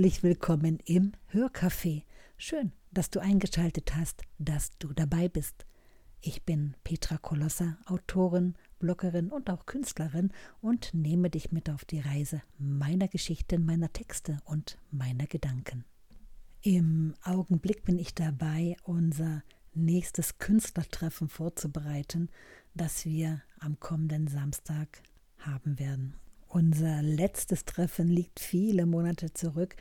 Herzlich willkommen im Hörcafé. Schön, dass du eingeschaltet hast, dass du dabei bist. Ich bin Petra Kolossa, Autorin, Bloggerin und auch Künstlerin und nehme dich mit auf die Reise meiner Geschichten, meiner Texte und meiner Gedanken. Im Augenblick bin ich dabei, unser nächstes Künstlertreffen vorzubereiten, das wir am kommenden Samstag haben werden. Unser letztes Treffen liegt viele Monate zurück.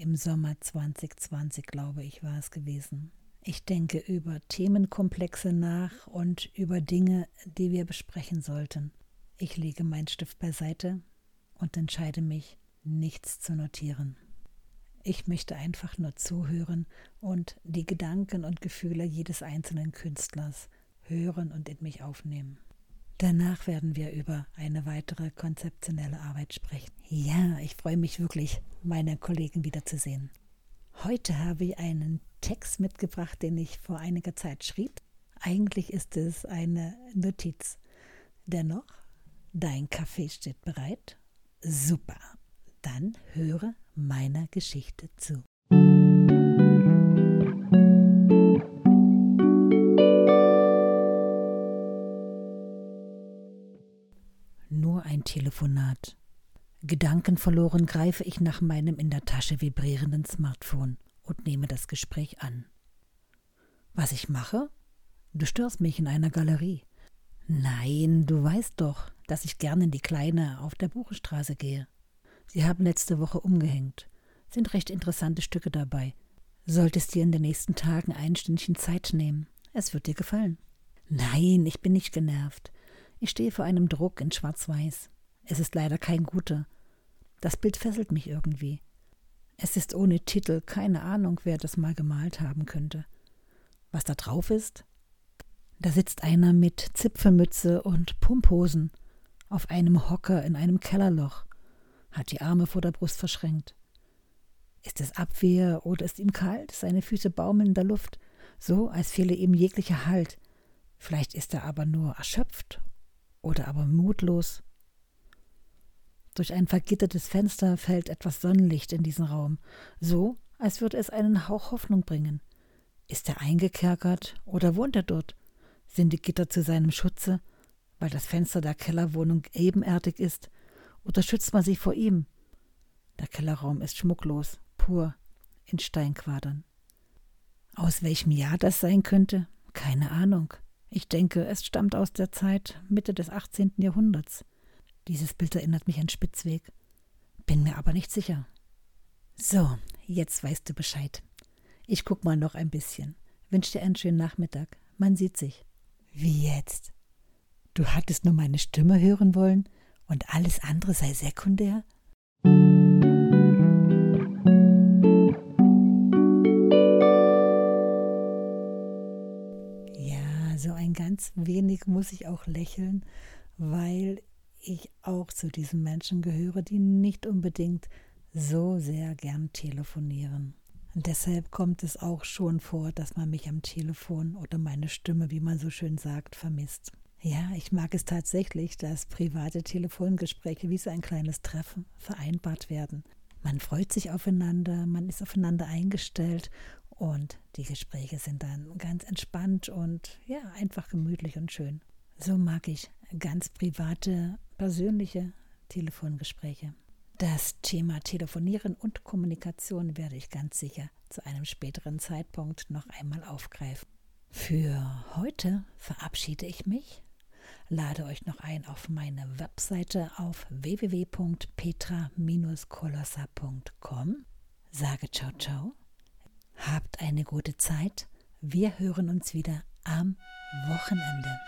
Im Sommer 2020, glaube ich, war es gewesen. Ich denke über Themenkomplexe nach und über Dinge, die wir besprechen sollten. Ich lege meinen Stift beiseite und entscheide mich, nichts zu notieren. Ich möchte einfach nur zuhören und die Gedanken und Gefühle jedes einzelnen Künstlers hören und in mich aufnehmen. Danach werden wir über eine weitere konzeptionelle Arbeit sprechen. Ja, ich freue mich wirklich, meine Kollegen wiederzusehen. Heute habe ich einen Text mitgebracht, den ich vor einiger Zeit schrieb. Eigentlich ist es eine Notiz. Dennoch, dein Kaffee steht bereit. Super. Dann höre meiner Geschichte zu. Ein Telefonat. Gedankenverloren greife ich nach meinem in der Tasche vibrierenden Smartphone und nehme das Gespräch an. Was ich mache? Du störst mich in einer Galerie. Nein, du weißt doch, dass ich gern in die kleine auf der Buchenstraße gehe. Sie haben letzte Woche umgehängt. Sind recht interessante Stücke dabei. Solltest dir in den nächsten Tagen ein Stündchen Zeit nehmen. Es wird dir gefallen. Nein, ich bin nicht genervt. Ich stehe vor einem Druck in Schwarz-Weiß. Es ist leider kein guter. Das Bild fesselt mich irgendwie. Es ist ohne Titel, keine Ahnung, wer das mal gemalt haben könnte. Was da drauf ist? Da sitzt einer mit Zipfelmütze und Pumphosen auf einem Hocker in einem Kellerloch, hat die Arme vor der Brust verschränkt. Ist es Abwehr oder ist ihm kalt? Seine Füße baumeln in der Luft, so als fehle ihm jeglicher Halt. Vielleicht ist er aber nur erschöpft oder aber mutlos. Durch ein vergittertes Fenster fällt etwas Sonnenlicht in diesen Raum, so als würde es einen Hauch Hoffnung bringen. Ist er eingekerkert oder wohnt er dort? Sind die Gitter zu seinem Schutze, weil das Fenster der Kellerwohnung ebenerdig ist, oder schützt man sich vor ihm? Der Kellerraum ist schmucklos, pur, in Steinquadern. Aus welchem Jahr das sein könnte? Keine Ahnung. Ich denke, es stammt aus der Zeit Mitte des 18. Jahrhunderts. Dieses Bild erinnert mich an Spitzweg. Bin mir aber nicht sicher. So, jetzt weißt du Bescheid. Ich guck mal noch ein bisschen. Wünsch dir einen schönen Nachmittag. Man sieht sich. Wie jetzt? Du hattest nur meine Stimme hören wollen und alles andere sei sekundär? Ganz wenig muss ich auch lächeln, weil ich auch zu diesen Menschen gehöre, die nicht unbedingt so sehr gern telefonieren. Und deshalb kommt es auch schon vor, dass man mich am Telefon oder meine Stimme, wie man so schön sagt, vermisst. Ja, ich mag es tatsächlich, dass private Telefongespräche wie so ein kleines Treffen vereinbart werden. Man freut sich aufeinander, man ist aufeinander eingestellt und die Gespräche sind dann ganz entspannt und ja, einfach gemütlich und schön. So mag ich ganz private, persönliche Telefongespräche. Das Thema Telefonieren und Kommunikation werde ich ganz sicher zu einem späteren Zeitpunkt noch einmal aufgreifen. Für heute verabschiede ich mich, lade euch noch ein auf meine Webseite auf www.petra-kolossa.com, sage ciao ciao Habt eine gute Zeit. Wir hören uns wieder am Wochenende.